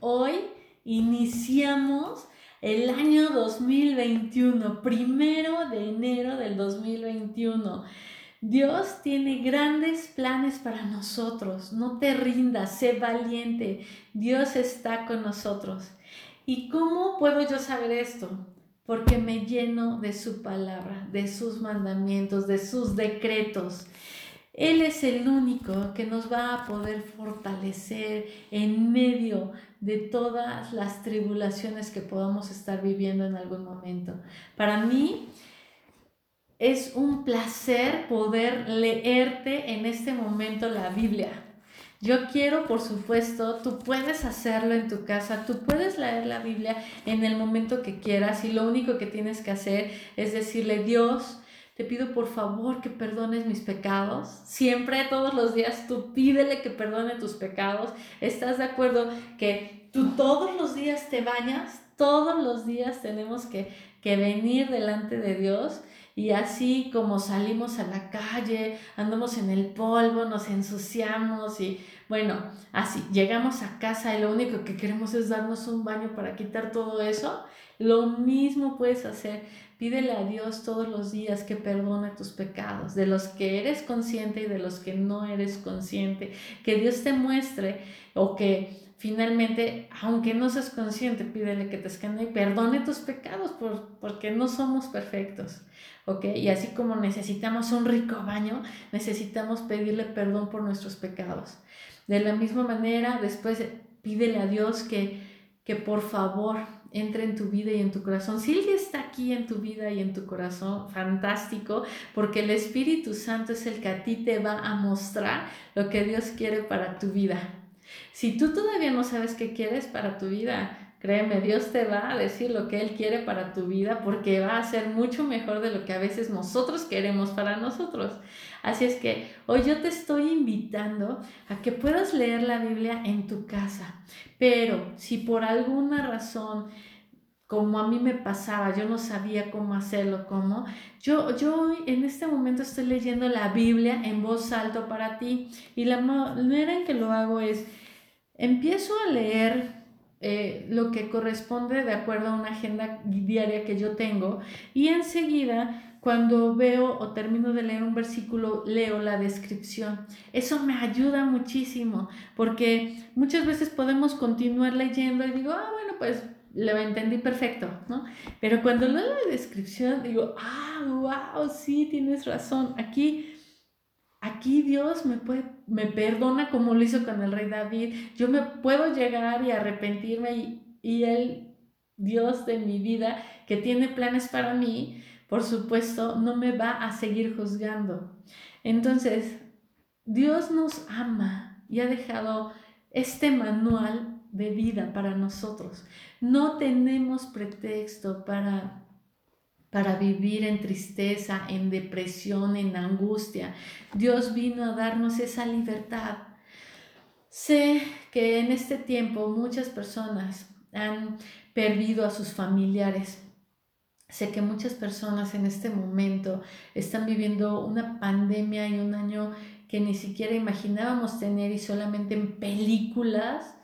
Hoy iniciamos el año 2021, primero de enero del 2021. Dios tiene grandes planes para nosotros. No te rindas, sé valiente. Dios está con nosotros. ¿Y cómo puedo yo saber esto? Porque me lleno de su palabra, de sus mandamientos, de sus decretos. Él es el único que nos va a poder fortalecer en medio de todas las tribulaciones que podamos estar viviendo en algún momento. Para mí es un placer poder leerte en este momento la Biblia. Yo quiero, por supuesto, tú puedes hacerlo en tu casa, tú puedes leer la Biblia en el momento que quieras y lo único que tienes que hacer es decirle, Dios, te pido por favor que perdones mis pecados. Siempre, todos los días, tú pídele que perdone tus pecados. ¿Estás de acuerdo que tú todos los días te bañas? Todos los días tenemos que, que venir delante de Dios y así como salimos a la calle, andamos en el polvo, nos ensuciamos y bueno, así llegamos a casa y lo único que queremos es darnos un baño para quitar todo eso. Lo mismo puedes hacer Pídele a Dios todos los días que perdone tus pecados, de los que eres consciente y de los que no eres consciente. Que Dios te muestre o que finalmente, aunque no seas consciente, pídele que te escanee y perdone tus pecados por, porque no somos perfectos. ¿Ok? Y así como necesitamos un rico baño, necesitamos pedirle perdón por nuestros pecados. De la misma manera, después pídele a Dios que, que por favor entre en tu vida y en tu corazón. Si Él está aquí en tu vida y en tu corazón, fantástico, porque el Espíritu Santo es el que a ti te va a mostrar lo que Dios quiere para tu vida. Si tú todavía no sabes qué quieres para tu vida, Créeme, Dios te va a decir lo que Él quiere para tu vida porque va a ser mucho mejor de lo que a veces nosotros queremos para nosotros. Así es que hoy yo te estoy invitando a que puedas leer la Biblia en tu casa. Pero si por alguna razón como a mí me pasaba, yo no sabía cómo hacerlo, cómo. Yo, yo en este momento estoy leyendo la Biblia en voz alta para ti y la manera en que lo hago es, empiezo a leer eh, lo que corresponde de acuerdo a una agenda diaria que yo tengo y enseguida cuando veo o termino de leer un versículo leo la descripción. Eso me ayuda muchísimo porque muchas veces podemos continuar leyendo y digo, ah, bueno, pues lo entendí perfecto, ¿no? Pero cuando leo la descripción digo, ah, wow, sí, tienes razón. Aquí aquí Dios me, puede, me perdona como lo hizo con el rey David. Yo me puedo llegar y arrepentirme y, y Él, Dios de mi vida, que tiene planes para mí, por supuesto, no me va a seguir juzgando. Entonces, Dios nos ama y ha dejado este manual de vida para nosotros. No tenemos pretexto para para vivir en tristeza, en depresión, en angustia. Dios vino a darnos esa libertad. Sé que en este tiempo muchas personas han perdido a sus familiares. Sé que muchas personas en este momento están viviendo una pandemia y un año que ni siquiera imaginábamos tener y solamente en películas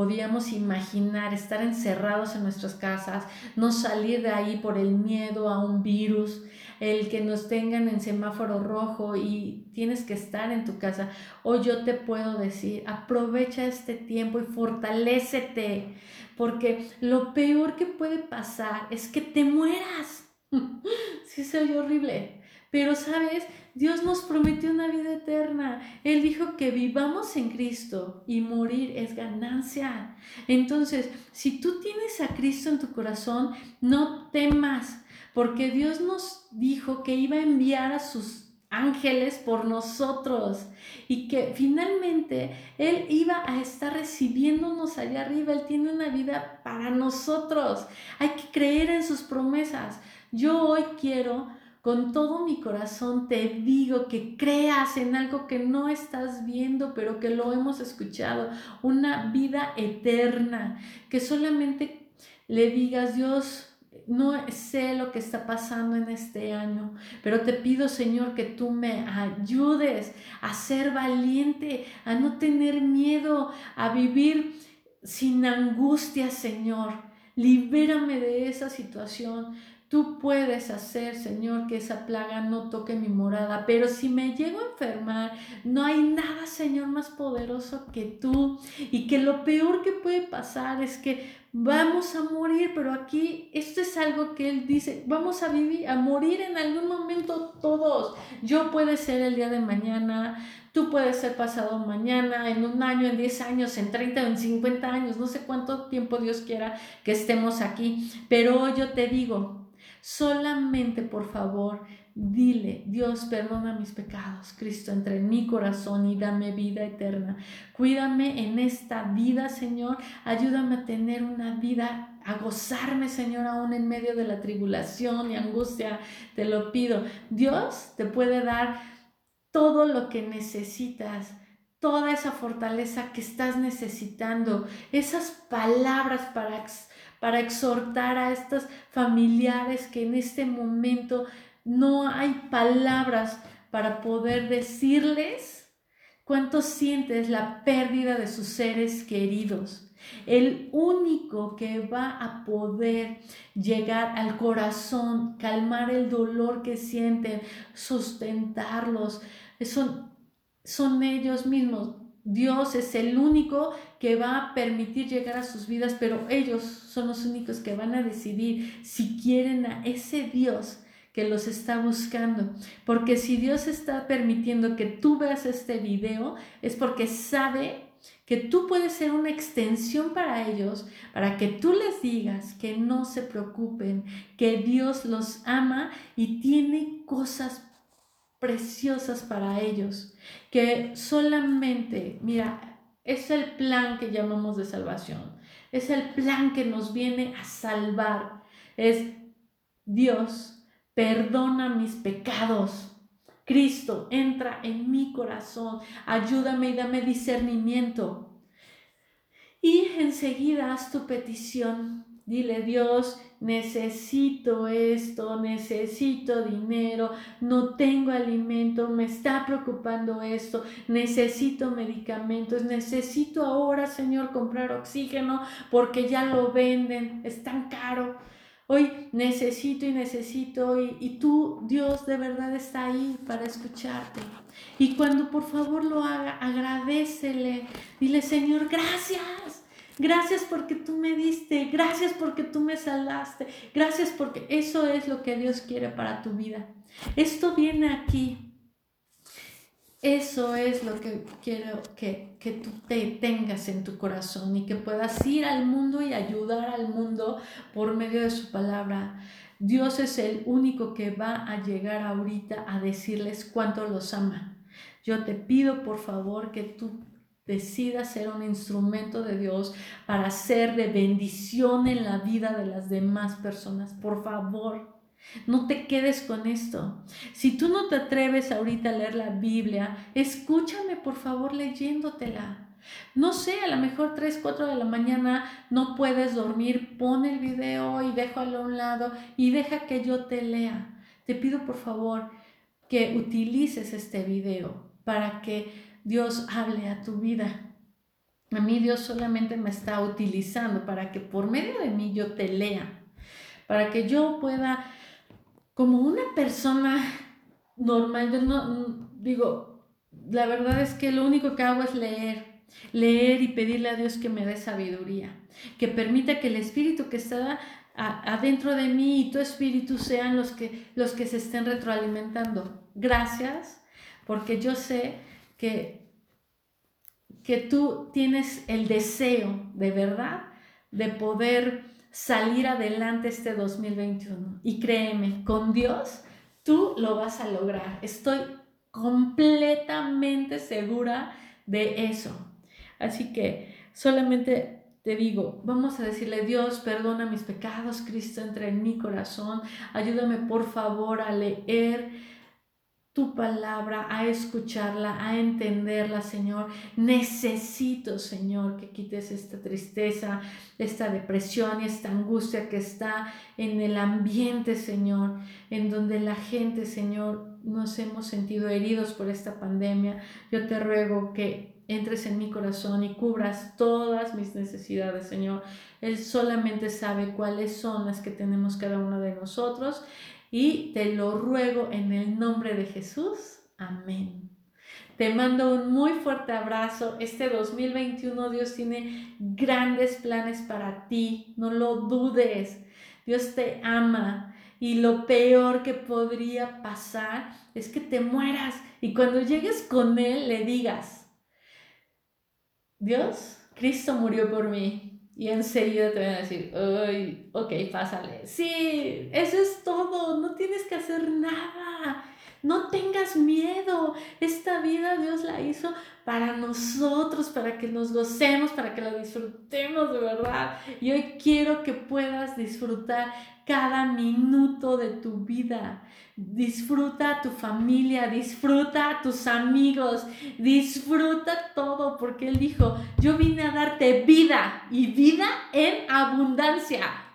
podíamos imaginar estar encerrados en nuestras casas, no salir de ahí por el miedo a un virus, el que nos tengan en semáforo rojo y tienes que estar en tu casa. O yo te puedo decir, aprovecha este tiempo y fortalécete, porque lo peor que puede pasar es que te mueras. sí, soy horrible. Pero, ¿sabes? Dios nos prometió una vida eterna. Él dijo que vivamos en Cristo y morir es ganancia. Entonces, si tú tienes a Cristo en tu corazón, no temas, porque Dios nos dijo que iba a enviar a sus ángeles por nosotros y que finalmente Él iba a estar recibiéndonos allá arriba. Él tiene una vida para nosotros. Hay que creer en sus promesas. Yo hoy quiero con todo mi corazón te digo que creas en algo que no estás viendo, pero que lo hemos escuchado, una vida eterna, que solamente le digas, Dios, no sé lo que está pasando en este año, pero te pido, Señor, que tú me ayudes a ser valiente, a no tener miedo, a vivir sin angustia, Señor. Libérame de esa situación. Tú puedes hacer, Señor, que esa plaga no toque mi morada, pero si me llego a enfermar, no hay nada, Señor, más poderoso que tú. Y que lo peor que puede pasar es que vamos a morir, pero aquí esto es algo que Él dice, vamos a vivir, a morir en algún momento todos. Yo puede ser el día de mañana, tú puedes ser pasado mañana, en un año, en 10 años, en 30 o en 50 años, no sé cuánto tiempo Dios quiera que estemos aquí, pero yo te digo, Solamente, por favor, dile, Dios, perdona mis pecados. Cristo, entre en mi corazón y dame vida eterna. Cuídame en esta vida, Señor. Ayúdame a tener una vida, a gozarme, Señor, aún en medio de la tribulación y angustia. Te lo pido. Dios te puede dar todo lo que necesitas toda esa fortaleza que estás necesitando, esas palabras para para exhortar a estos familiares que en este momento no hay palabras para poder decirles cuánto sientes la pérdida de sus seres queridos. El único que va a poder llegar al corazón, calmar el dolor que sienten, sustentarlos, son, son ellos mismos. Dios es el único que va a permitir llegar a sus vidas, pero ellos son los únicos que van a decidir si quieren a ese Dios que los está buscando. Porque si Dios está permitiendo que tú veas este video, es porque sabe que tú puedes ser una extensión para ellos, para que tú les digas que no se preocupen, que Dios los ama y tiene cosas preciosas para ellos, que solamente, mira, es el plan que llamamos de salvación, es el plan que nos viene a salvar, es Dios, perdona mis pecados. Cristo, entra en mi corazón, ayúdame y dame discernimiento. Y enseguida haz tu petición Dile, Dios, necesito esto, necesito dinero, no tengo alimento, me está preocupando esto, necesito medicamentos, necesito ahora, Señor, comprar oxígeno porque ya lo venden, es tan caro. Hoy necesito y necesito y, y, tú, Dios, de verdad está ahí para escucharte. Y cuando por favor lo haga, agradecele. Dile, Señor, gracias. Gracias porque tú me diste, gracias porque tú me salvaste, gracias porque eso es lo que Dios quiere para tu vida. Esto viene aquí. Eso es lo que quiero que, que tú te tengas en tu corazón y que puedas ir al mundo y ayudar al mundo por medio de su palabra. Dios es el único que va a llegar ahorita a decirles cuánto los ama. Yo te pido por favor que tú decida ser un instrumento de Dios para ser de bendición en la vida de las demás personas. Por favor, no te quedes con esto. Si tú no te atreves ahorita a leer la Biblia, escúchame por favor leyéndotela. No sé, a lo mejor 3, 4 de la mañana no puedes dormir, pon el video y déjalo a un lado y deja que yo te lea. Te pido por favor que utilices este video para que Dios hable a tu vida. A mí Dios solamente me está utilizando para que por medio de mí yo te lea, para que yo pueda, como una persona normal, yo no digo, la verdad es que lo único que hago es leer, leer y pedirle a Dios que me dé sabiduría, que permita que el espíritu que está adentro de mí y tu espíritu sean los que, los que se estén retroalimentando. Gracias, porque yo sé que, que tú tienes el deseo de verdad de poder salir adelante este 2021. Y créeme, con Dios tú lo vas a lograr. Estoy completamente segura de eso. Así que solamente te digo, vamos a decirle, Dios, perdona mis pecados, Cristo entra en mi corazón, ayúdame por favor a leer tu palabra, a escucharla, a entenderla, Señor. Necesito, Señor, que quites esta tristeza, esta depresión y esta angustia que está en el ambiente, Señor, en donde la gente, Señor, nos hemos sentido heridos por esta pandemia. Yo te ruego que entres en mi corazón y cubras todas mis necesidades, Señor. Él solamente sabe cuáles son las que tenemos cada uno de nosotros y te lo ruego en el nombre de Jesús. Amén. Te mando un muy fuerte abrazo. Este 2021 Dios tiene grandes planes para ti. No lo dudes. Dios te ama. Y lo peor que podría pasar es que te mueras y cuando llegues con Él le digas, Dios, Cristo murió por mí. Y enseguida te van a decir, ay, ok, pásale. Sí, eso es todo, no tienes que hacer nada. No tengas miedo. Esta vida Dios la hizo para nosotros, para que nos gocemos, para que la disfrutemos de verdad. Y hoy quiero que puedas disfrutar cada minuto de tu vida. Disfruta a tu familia, disfruta a tus amigos, disfruta todo, porque Él dijo, yo vine a darte vida y vida en abundancia